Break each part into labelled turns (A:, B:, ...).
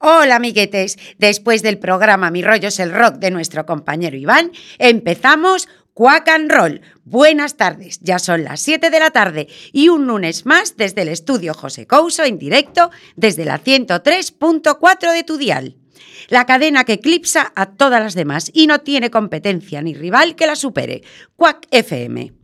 A: Hola amiguetes, después del programa Mi rollo es el rock de nuestro compañero Iván, empezamos Quack and Roll. Buenas tardes, ya son las 7 de la tarde y un lunes más desde el estudio José Couso en directo desde la 103.4 de tu dial. La cadena que eclipsa a todas las demás y no tiene competencia ni rival que la supere. Quack FM.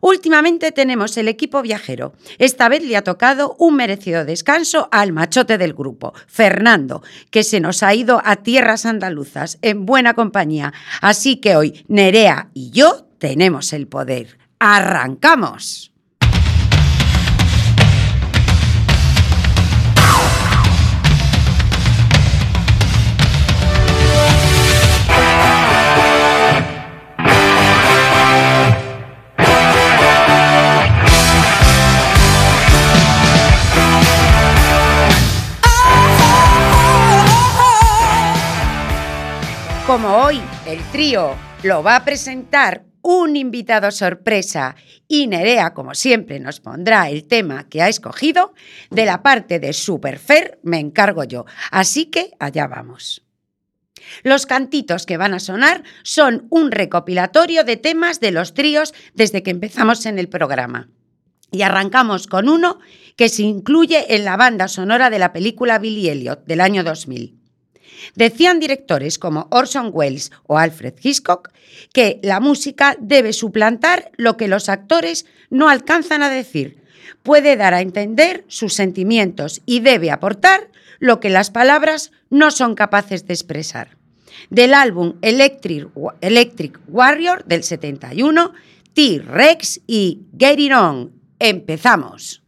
A: Últimamente tenemos el equipo viajero. Esta vez le ha tocado un merecido descanso al machote del grupo, Fernando, que se nos ha ido a tierras andaluzas en buena compañía. Así que hoy Nerea y yo tenemos el poder. ¡Arrancamos! Como hoy el trío lo va a presentar un invitado sorpresa y Nerea, como siempre, nos pondrá el tema que ha escogido, de la parte de Superfer me encargo yo. Así que allá vamos. Los cantitos que van a sonar son un recopilatorio de temas de los tríos desde que empezamos en el programa. Y arrancamos con uno que se incluye en la banda sonora de la película Billy Elliot del año 2000. Decían directores como Orson Welles o Alfred Hitchcock que la música debe suplantar lo que los actores no alcanzan a decir, puede dar a entender sus sentimientos y debe aportar lo que las palabras no son capaces de expresar. Del álbum Electric, Electric Warrior del 71, T-Rex y Get It On. Empezamos.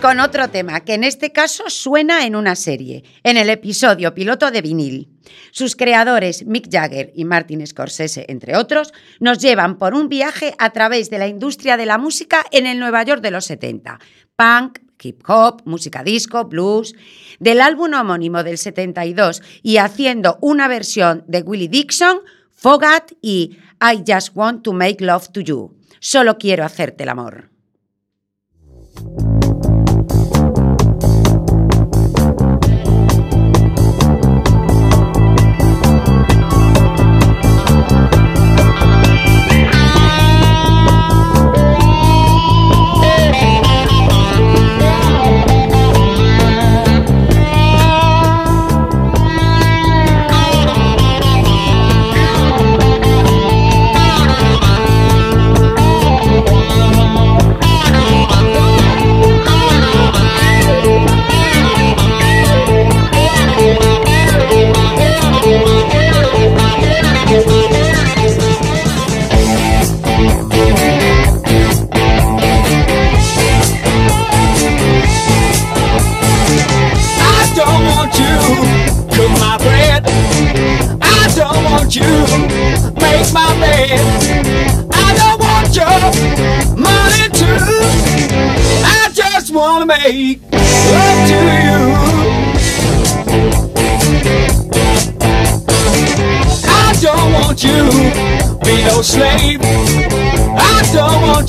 A: Con otro tema que en este caso suena en una serie, en el episodio piloto de vinil. Sus creadores, Mick Jagger y Martin Scorsese, entre otros, nos llevan por un viaje a través de la industria de la música en el Nueva York de los 70. Punk, hip hop, música disco, blues, del álbum homónimo del 72 y haciendo una versión de Willie Dixon, Fogat y I Just Want to Make Love to You. Solo quiero hacerte el amor.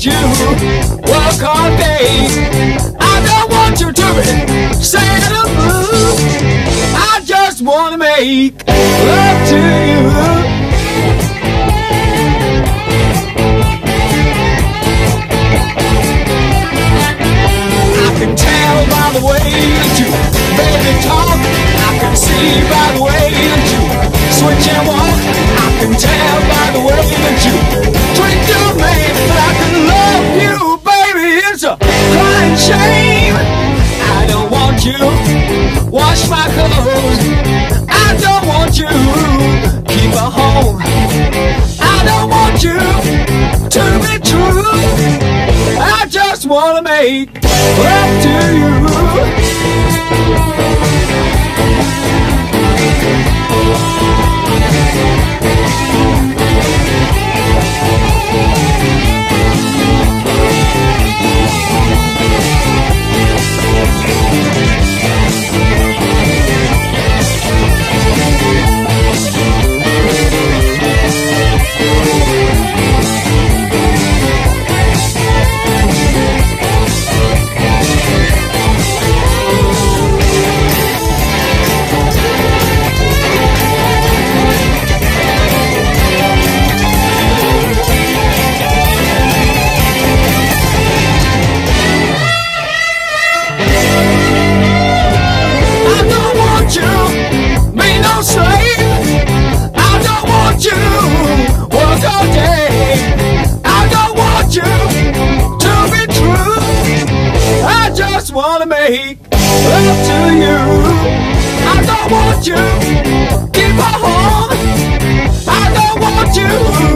B: Want you work all day. I don't want you to be sad or blue. I just wanna make love to you. I can tell by the way that you baby talk. I can see by the way that you switch and walk. I can tell by the way that you treat your man that I can love you, baby. It's a crying shame. I don't want you wash my clothes. I don't want you keep a home. I don't want you to be true. I just wanna make love to make love to you. I don't want you in my heart. I don't want you.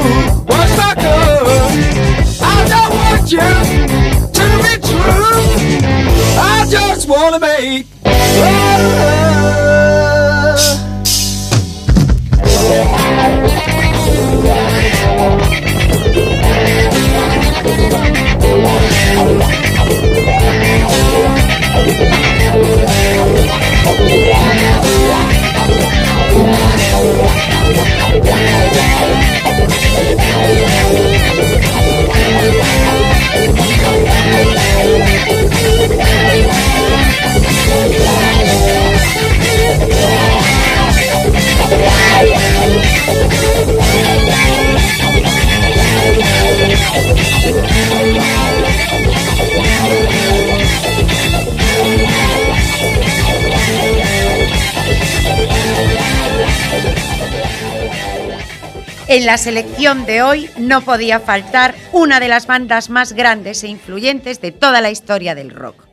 A: En la selección de hoy no podía faltar una de las bandas más grandes e influyentes de toda la historia del rock.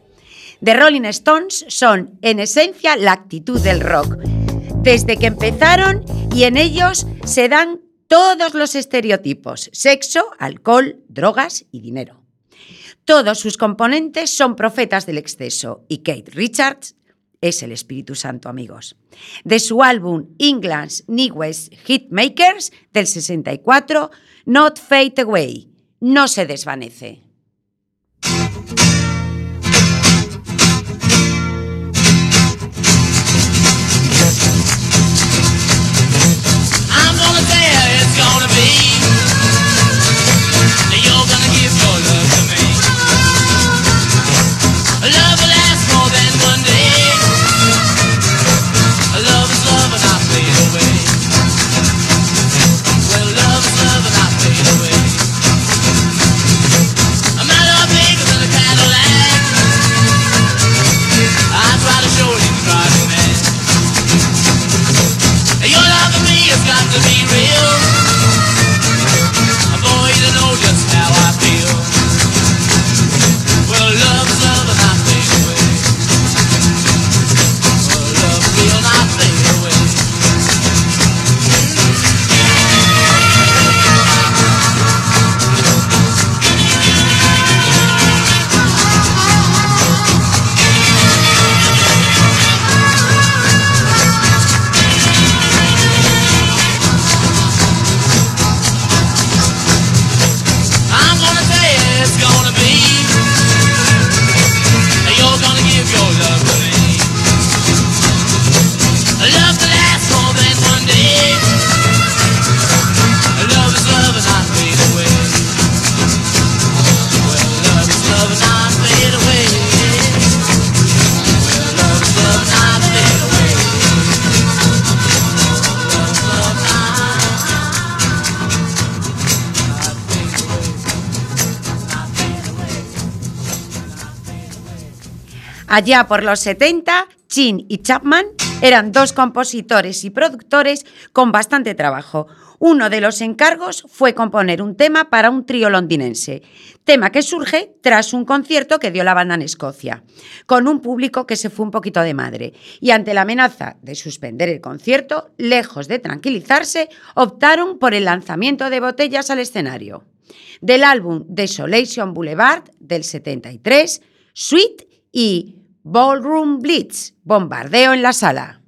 A: The Rolling Stones son, en esencia, la actitud del rock. Desde que empezaron y en ellos se dan todos los estereotipos, sexo, alcohol, drogas y dinero. Todos sus componentes son profetas del exceso y Kate Richards es el Espíritu Santo, amigos. De su álbum England's Newest Hitmakers del 64, Not Fade Away, No se desvanece. Allá por los 70, Chin y Chapman eran dos compositores y productores con bastante trabajo. Uno de los encargos fue componer un tema para un trío londinense, tema que surge tras un concierto que dio la banda en Escocia, con un público que se fue un poquito de madre, y ante la amenaza de suspender el concierto, lejos de tranquilizarse, optaron por el lanzamiento de botellas al escenario. Del álbum Desolation Boulevard del 73, Sweet y Ballroom Blitz, bombardeo en la sala.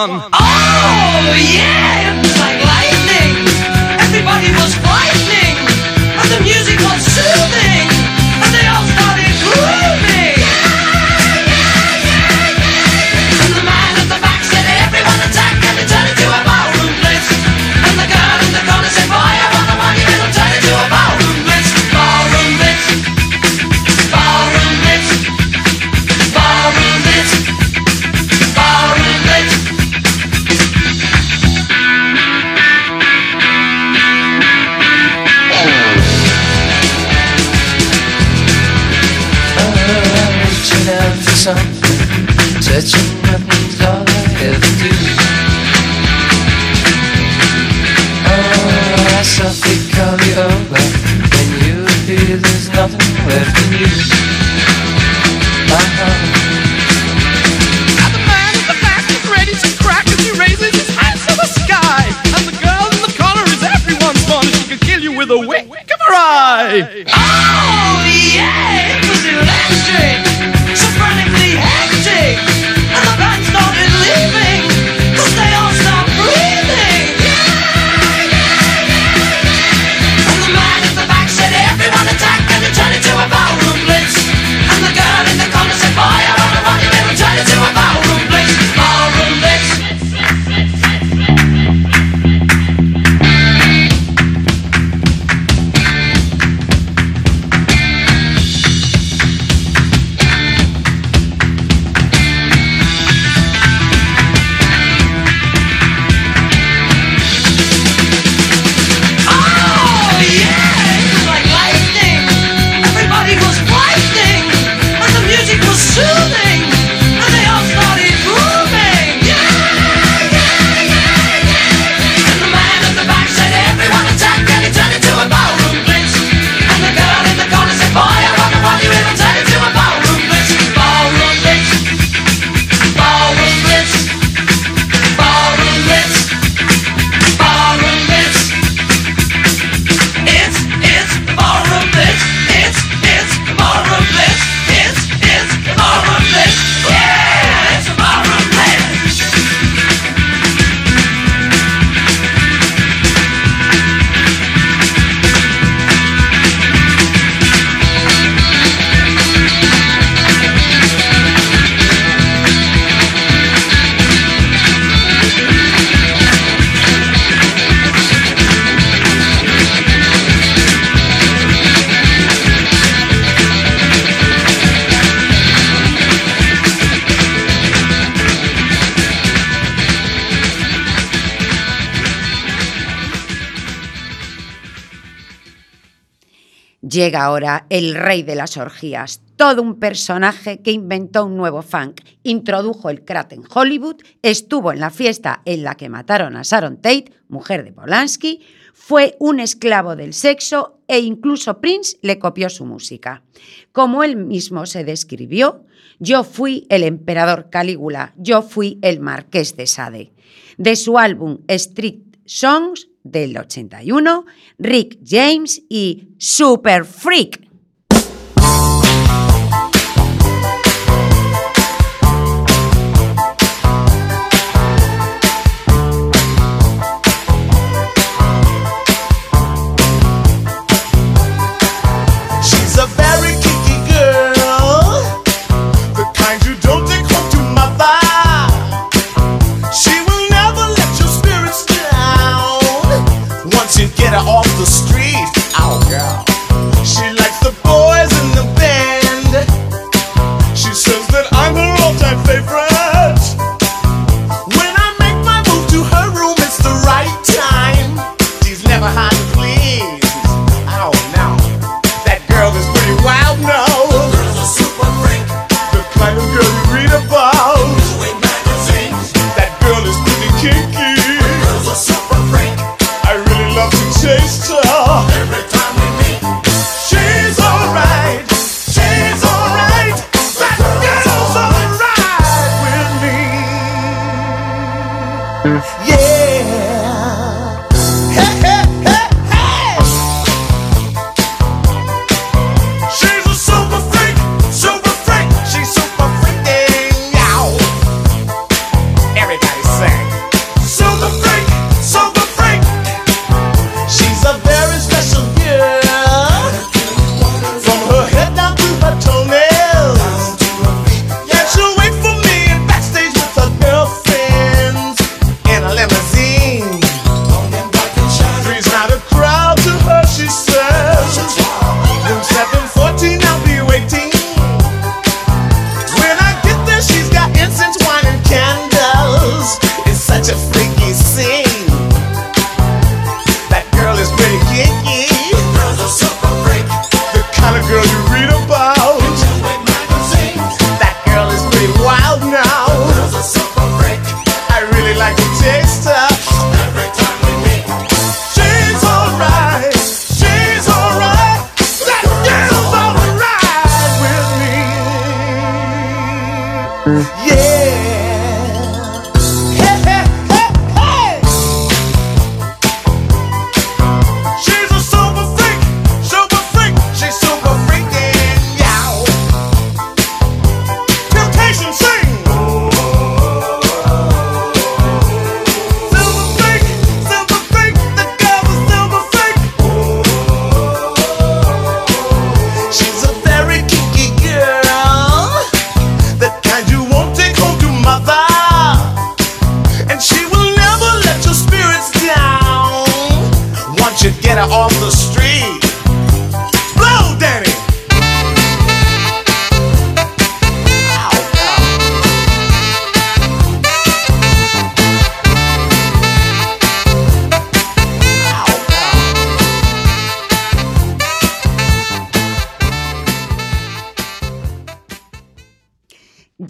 B: Um. with
C: a wick of her eye. Oh, yeah, it was electric.
D: Llega ahora el rey de las orgías, todo un personaje que inventó un nuevo funk, introdujo el crack en Hollywood, estuvo en la fiesta en la que mataron a Sharon Tate, mujer de Polanski, fue un esclavo del sexo e incluso Prince le copió su música. Como él mismo se describió, yo fui el emperador Calígula, yo fui el marqués de Sade. De su álbum Street Songs del 81, Rick James y Super Freak.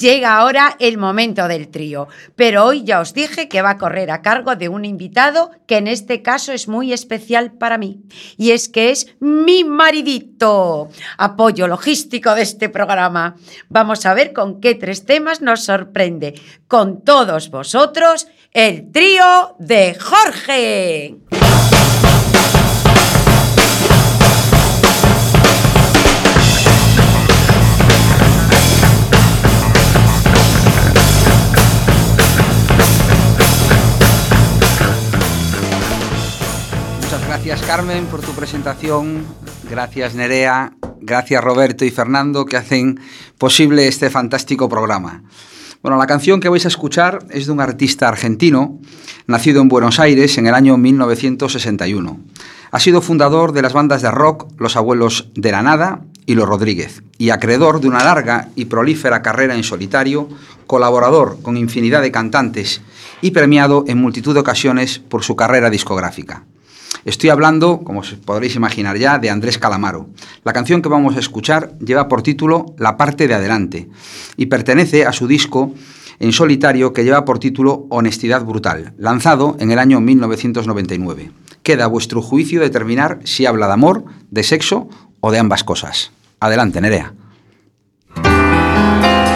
D: Llega ahora el momento del trío, pero hoy ya os dije que va a correr a cargo de un invitado que en este caso es muy especial para mí, y es que es mi maridito, apoyo logístico de este programa. Vamos a ver con qué tres temas nos sorprende. Con todos vosotros, el trío de Jorge.
E: Gracias Carmen por tu presentación, gracias Nerea, gracias Roberto y Fernando que hacen posible este fantástico programa. Bueno, la canción que vais a escuchar es de un artista argentino, nacido en Buenos Aires en el año 1961. Ha sido fundador de las bandas de rock Los Abuelos de la Nada y Los Rodríguez, y acreedor de una larga y prolífera carrera en solitario, colaborador con infinidad de cantantes y premiado en multitud de ocasiones por su carrera discográfica. Estoy hablando, como os podréis imaginar ya, de Andrés Calamaro. La canción que vamos a escuchar lleva por título La parte de adelante y pertenece a su disco en solitario que lleva por título Honestidad Brutal, lanzado en el año 1999. Queda a vuestro juicio determinar si habla de amor, de sexo o de ambas cosas. Adelante, Nerea.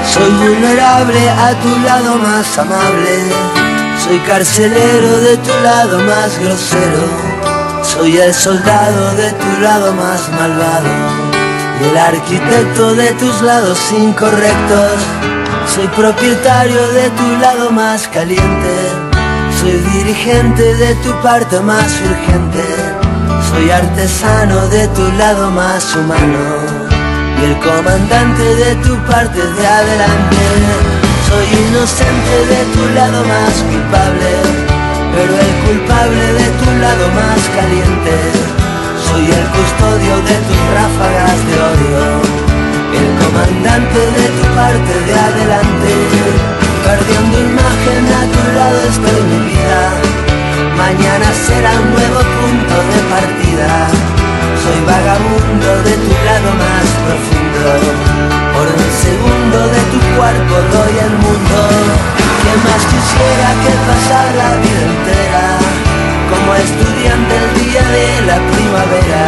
F: Soy vulnerable a tu lado más amable. Soy carcelero de tu lado más grosero. Soy el soldado de tu lado más malvado. Y el arquitecto de tus lados incorrectos. Soy propietario de tu lado más caliente. Soy dirigente de tu parte más urgente. Soy artesano de tu lado más humano y el comandante de tu parte de adelante. Soy inocente de tu lado más culpable, pero el culpable de tu lado más caliente. Soy el custodio de tus ráfagas de odio, el comandante de tu parte de adelante. Perdiendo imagen a tu lado estoy mi vida, mañana será un nuevo punto de partida soy vagabundo de tu lado más profundo. Por un segundo de tu cuerpo doy el mundo. ¿Quién más quisiera que pasar la vida entera? Como estudiante el día de la primavera.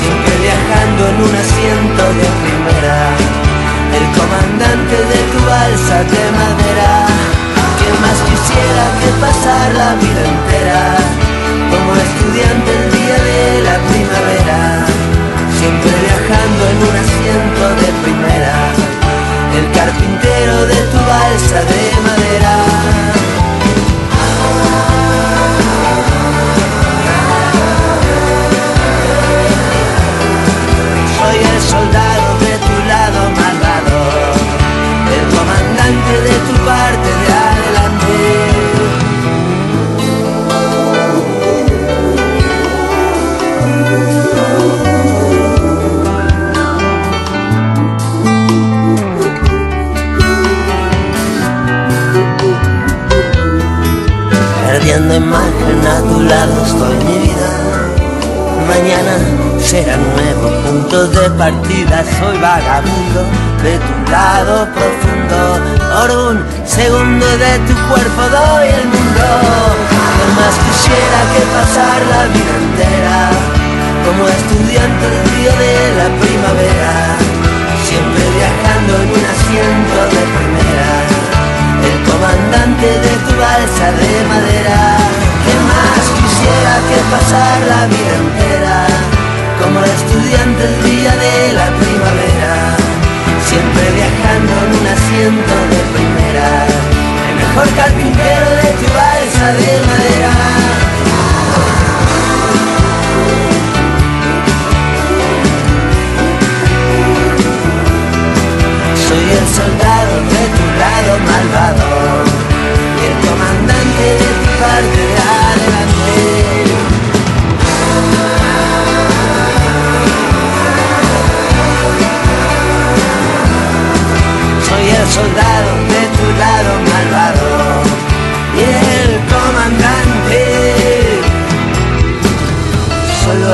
F: Siempre viajando en un asiento de primera. El comandante de tu balsa de madera. ¿Quién más quisiera que pasar la vida entera? como estudiante el día de la primavera, siempre viajando en un asiento de primera, el carpintero de tu balsa de madera.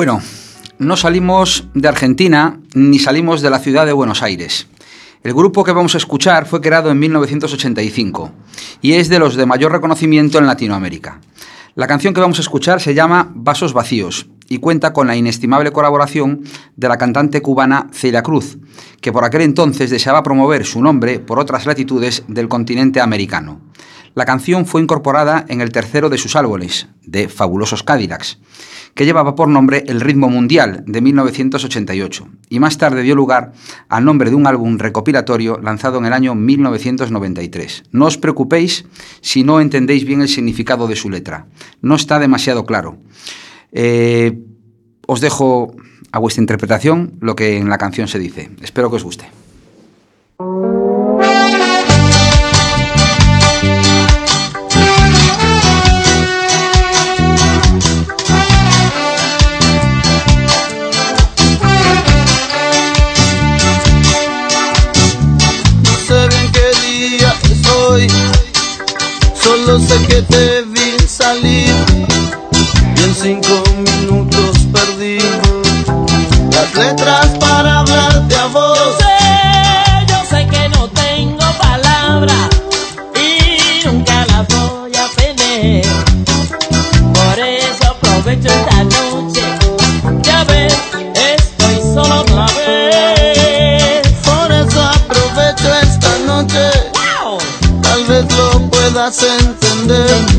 E: Bueno, no salimos de Argentina ni salimos de la ciudad de Buenos Aires. El grupo que vamos a escuchar fue creado en 1985 y es de los de mayor reconocimiento en Latinoamérica. La canción que vamos a escuchar se llama Vasos Vacíos y cuenta con la inestimable colaboración de la cantante cubana Celia Cruz, que por aquel entonces deseaba promover su nombre por otras latitudes del continente americano. La canción fue incorporada en el tercero de sus álbumes, de Fabulosos Cadillacs, que llevaba por nombre El ritmo mundial de 1988 y más tarde dio lugar al nombre de un álbum recopilatorio lanzado en el año 1993. No os preocupéis si no entendéis bien el significado de su letra. No está demasiado claro. Eh, os dejo a vuestra interpretación lo que en la canción se dice. Espero que os guste.
G: Sé que te vi salir y en cinco minutos perdí las letras para hablarte a vos.
H: Yo sé, yo sé que no tengo palabras y nunca las voy a tener. Por eso aprovecho esta noche. Ya ves, estoy solo otra vez.
G: Por eso aprovecho esta noche, tal vez lo puedas entender.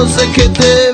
G: Solo sé que te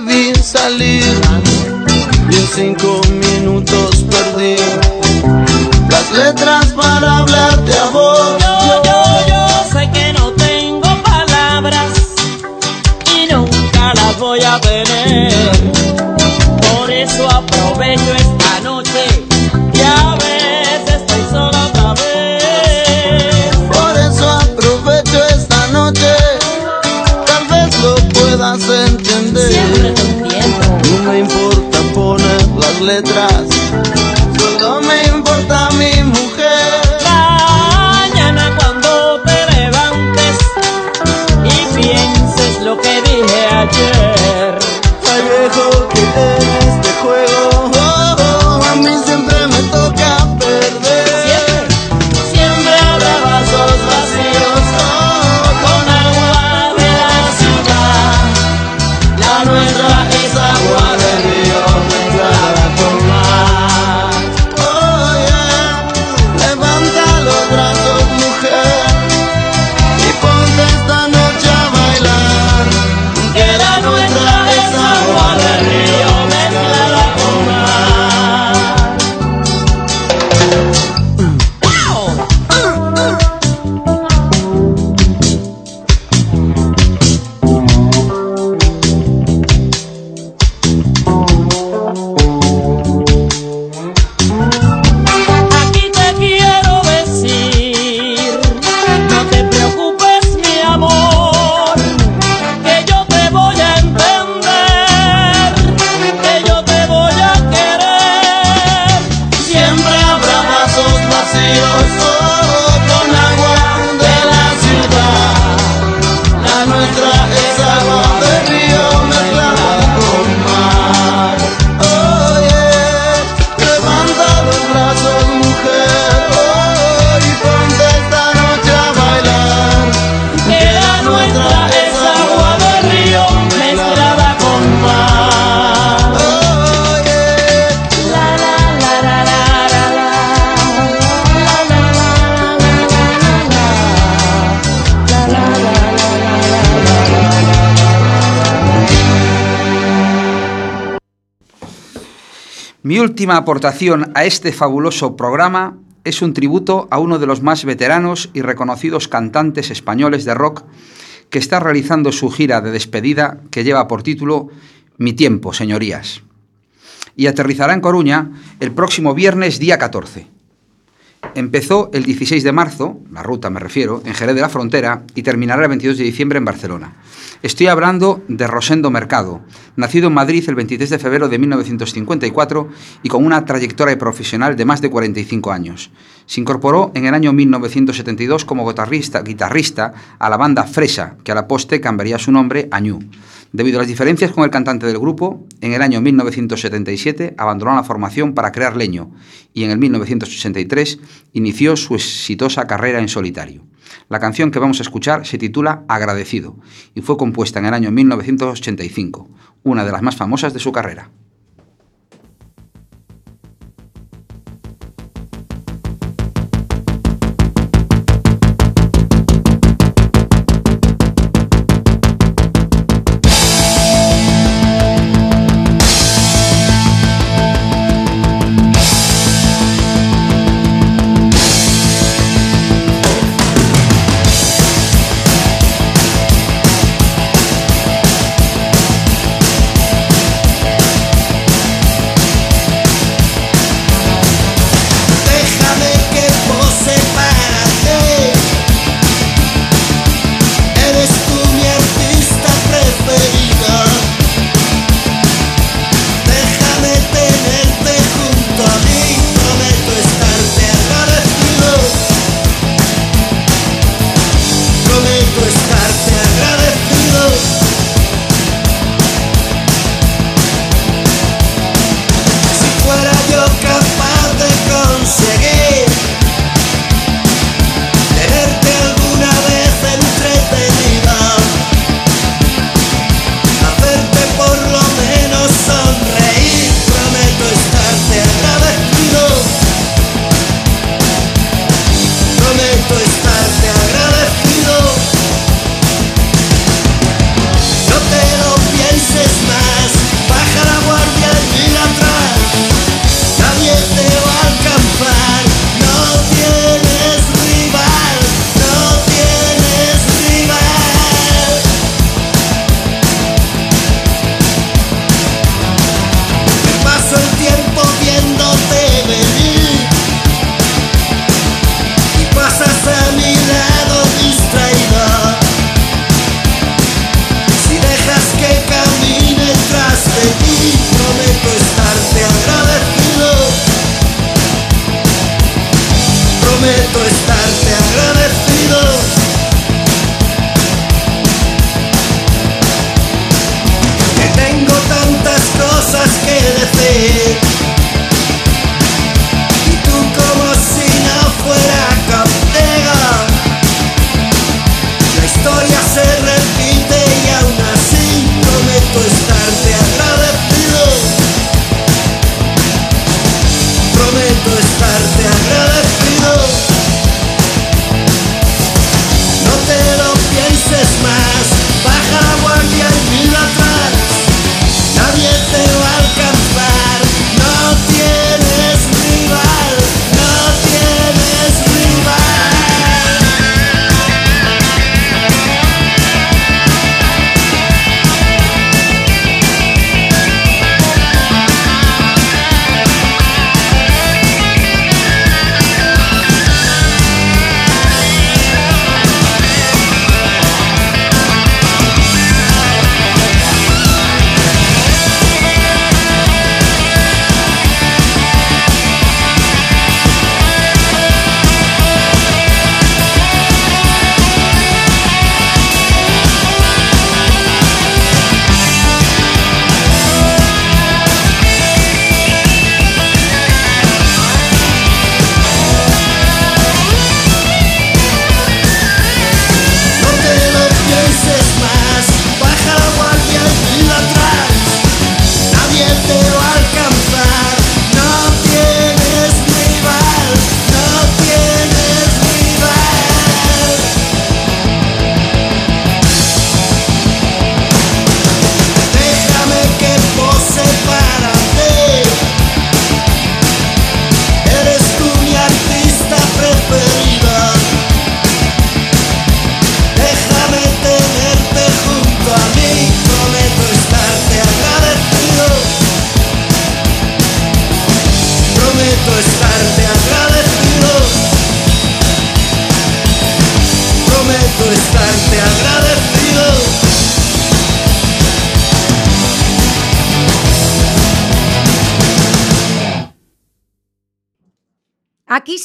G: Mi
E: última aportación a este fabuloso programa es un tributo a uno de los más veteranos y reconocidos cantantes españoles de rock que está realizando su gira de despedida que lleva por título Mi tiempo, señorías. Y aterrizará en Coruña el próximo viernes día 14. Empezó el 16 de marzo, la ruta me refiero, en Jerez de la Frontera y terminará el 22 de diciembre en Barcelona. Estoy hablando de Rosendo Mercado, nacido en Madrid el 23 de febrero de 1954 y con una trayectoria profesional de más de 45 años. Se incorporó en el año 1972 como guitarrista, a la banda Fresa, que a la poste cambiaría su nombre a Ñu. Debido a las diferencias con el cantante del grupo, en el año 1977 abandonó la formación para crear Leño y en el 1983 inició su exitosa carrera en solitario. La canción que vamos a escuchar se titula Agradecido y fue compuesta en el año 1985, una de las más famosas de su carrera.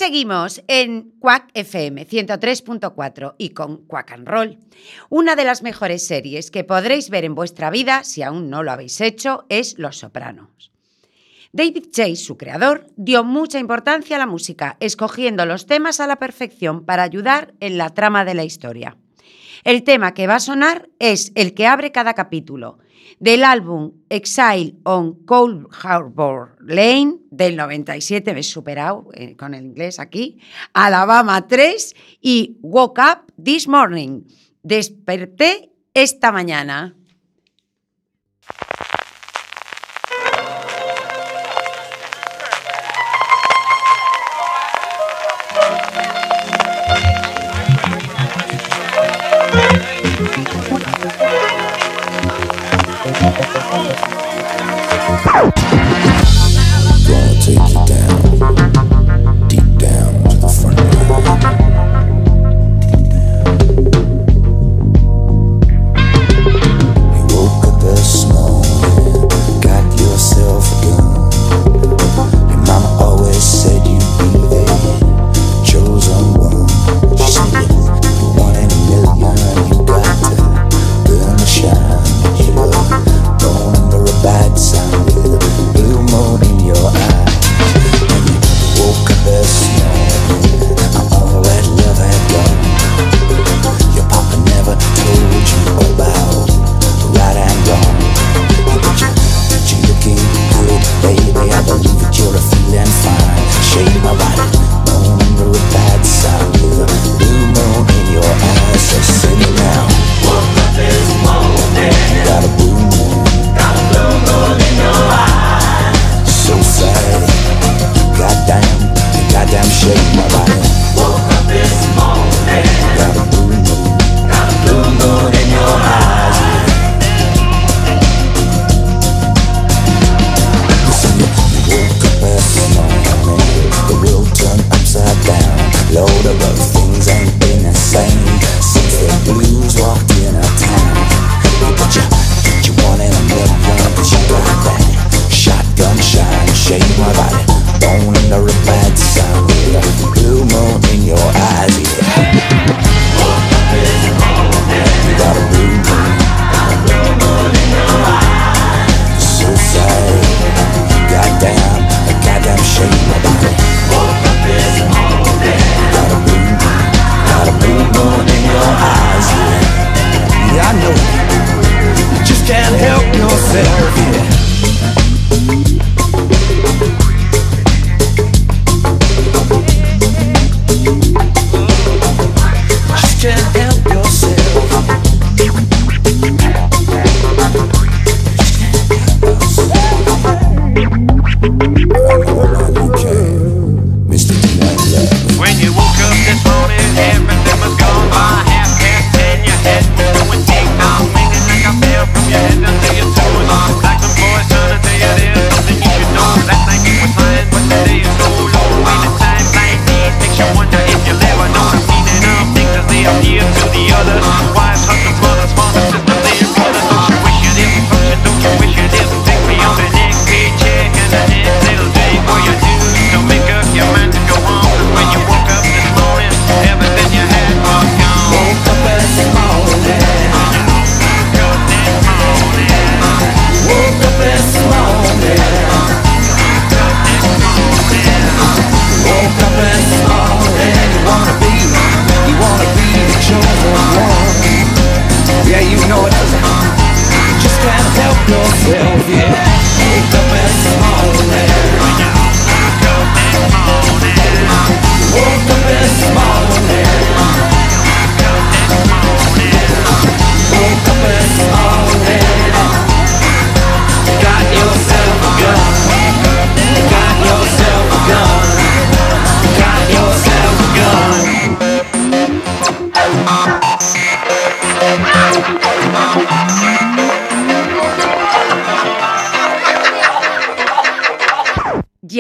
I: seguimos en Quack FM 103.4 y con Quack and Roll. Una de las mejores series que podréis ver en vuestra vida, si aún no lo habéis hecho, es Los Sopranos. David Chase, su creador, dio mucha importancia a la música, escogiendo los temas a la perfección para ayudar en la trama de la historia. El tema que va a sonar es el que abre cada capítulo – del álbum Exile on Cold Harbor Lane del 97, me he superado eh, con el inglés aquí, Alabama 3 y Woke Up This Morning, desperté esta mañana.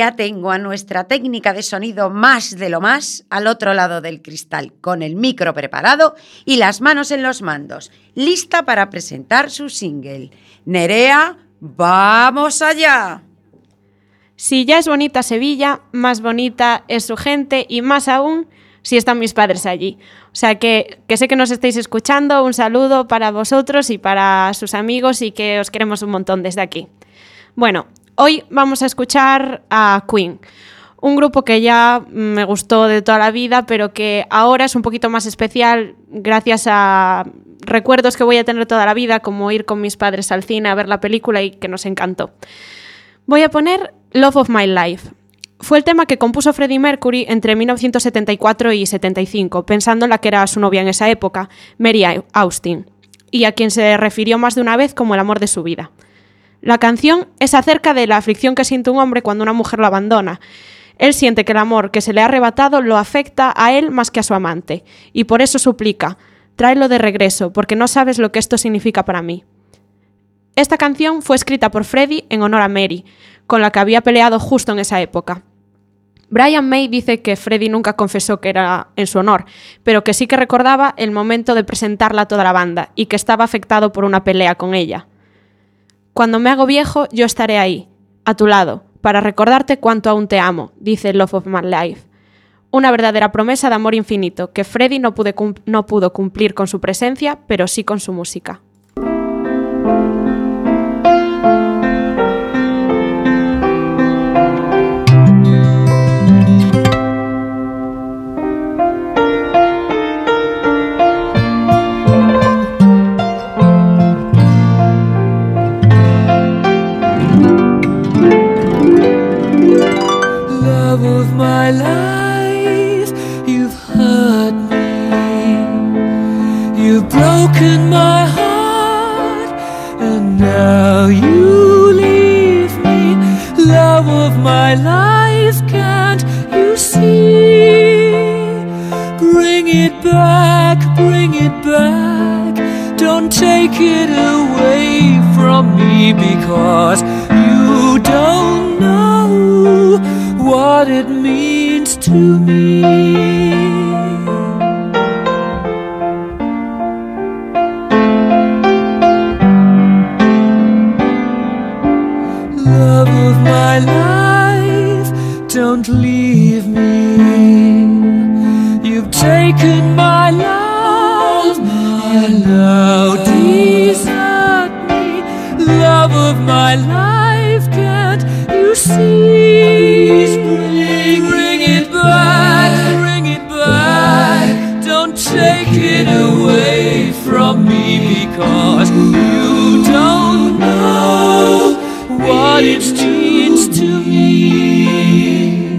I: tengo a nuestra técnica de sonido más de lo más al otro lado del cristal, con el micro preparado y las manos en los mandos, lista para presentar su single. Nerea, vamos allá.
J: Si ya es bonita Sevilla, más bonita es su gente y más aún si están mis padres allí. O sea que, que sé que nos estáis escuchando, un saludo para vosotros y para sus amigos y que os queremos un montón desde aquí. Bueno, hoy vamos a escuchar a Queen, un grupo que ya me gustó de toda la vida, pero que ahora es un poquito más especial gracias a recuerdos que voy a tener toda la vida, como ir con mis padres al cine a ver la película y que nos encantó. Voy a poner Love of My Life. Fue el tema que compuso Freddie Mercury entre 1974 y 75, pensando en la que era su novia en esa época, Mary Austin, y a quien se refirió más de una vez como el amor de su vida. La canción es acerca de la aflicción que siente un hombre cuando una mujer lo abandona. Él siente que el amor que se le ha arrebatado lo afecta a él más que a su amante, y por eso suplica, tráelo de regreso, porque no sabes lo que esto significa para mí. Esta canción fue escrita por Freddie en honor a Mary, con la que había peleado justo en esa época. Brian May dice que Freddie nunca confesó que era en su honor, pero que sí que recordaba el momento de presentarla a toda la banda y que estaba afectado por una pelea con ella. Cuando me hago viejo, yo estaré ahí, a tu lado, para recordarte cuánto aún te amo, dice Love of My Life. Una verdadera promesa de amor infinito que Freddie no, no pudo cumplir con su presencia, pero sí con su música.
B: My life, can't you see? Bring it back, bring it back. Don't take it away from me because you don't know what it means to me. Love of my life, don't leave me. You've taken my love, and now desert me. Love of my life, can't you see? Bring, bring it back, bring it back. Don't take it away from me because what it means to me.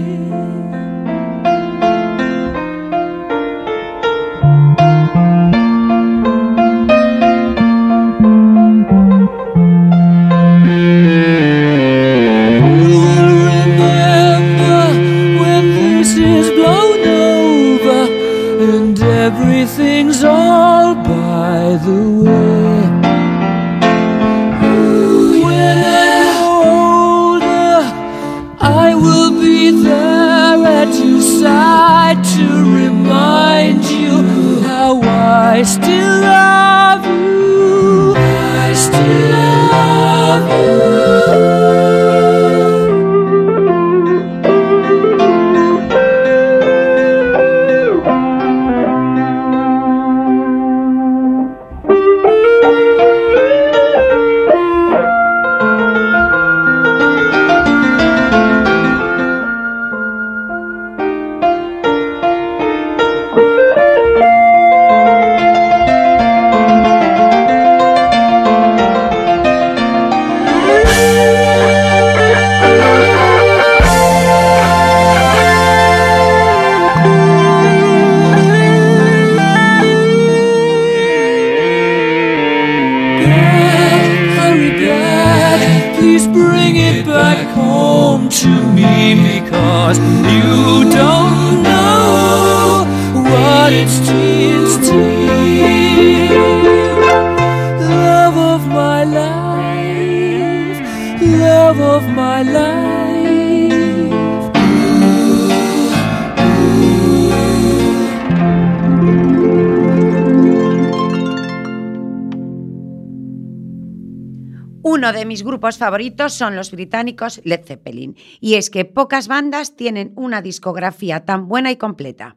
A: De mis grupos favoritos son los británicos Led Zeppelin, y es que pocas bandas tienen una discografía tan buena y completa.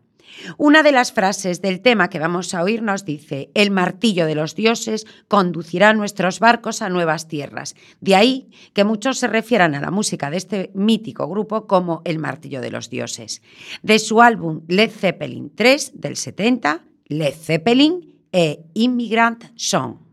A: Una de las frases del tema que vamos a oír nos dice, el martillo de los dioses conducirá nuestros barcos a nuevas tierras. De ahí que muchos se refieran a la música de este mítico grupo como el martillo de los dioses. De su álbum Led Zeppelin 3 del 70, Led Zeppelin e Immigrant Song.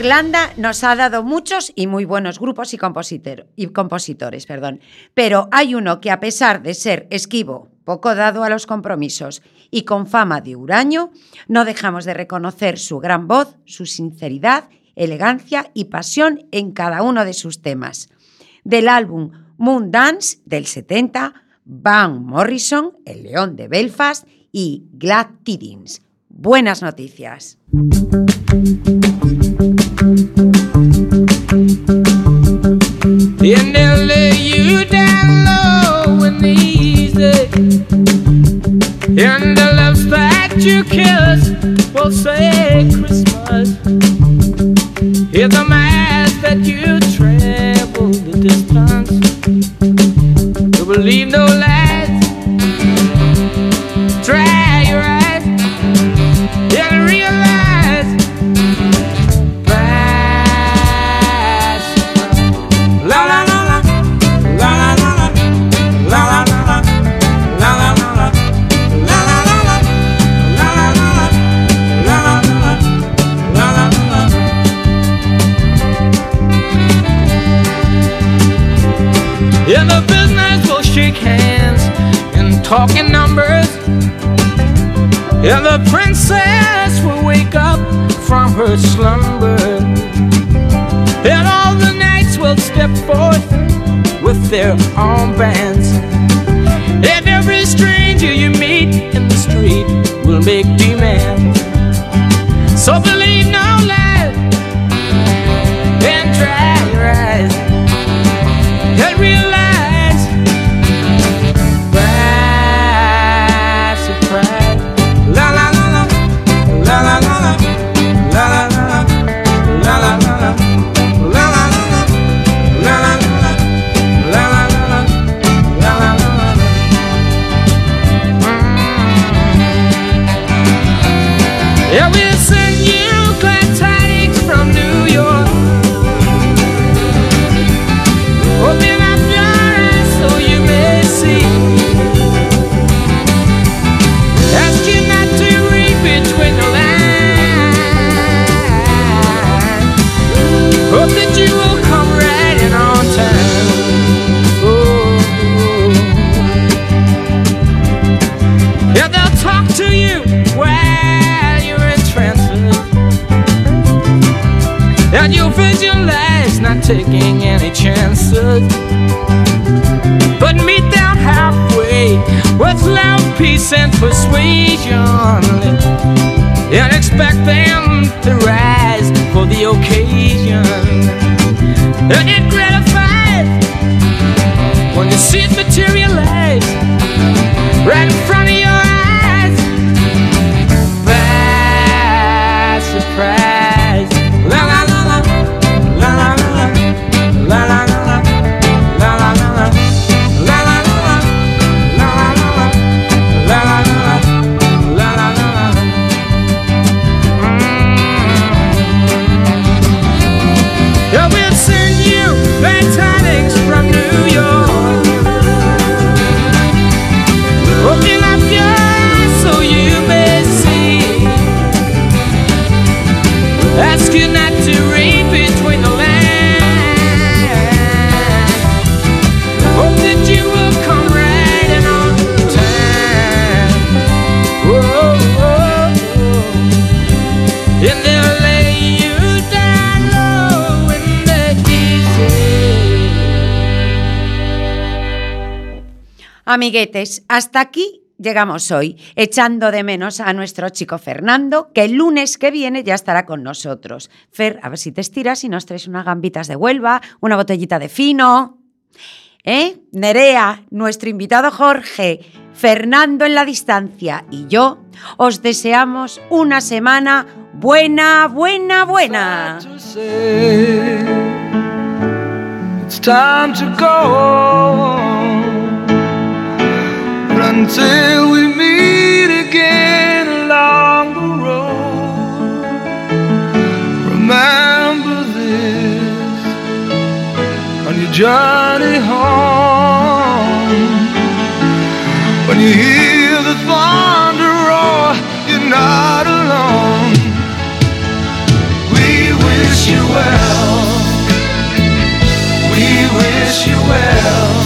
A: Irlanda nos ha dado muchos y muy buenos grupos y, compositor- y compositores, perdón. pero hay uno que a pesar de ser esquivo, poco dado a los compromisos y con fama de huraño, no dejamos de reconocer su gran voz, su sinceridad, elegancia y pasión en cada uno de sus temas. Del álbum Moon Dance del 70, Van Morrison, El León de Belfast y Glad Tidings. Buenas noticias.
K: And the lips that you kiss will say Christmas. Hear the mass that you
A: Amiguetes, hasta aquí llegamos hoy, echando de menos a nuestro chico Fernando, que el lunes que viene ya estará con nosotros. Fer, a ver si te estiras y nos traes unas gambitas de Huelva, una botellita de fino. ¿Eh? Nerea, nuestro invitado Jorge, Fernando en la distancia y yo os deseamos una semana buena, buena, buena.
B: until we meet again along the road. Remember this on your journey home. When you hear the thunder roar, you're not alone. We wish you well. We wish you well.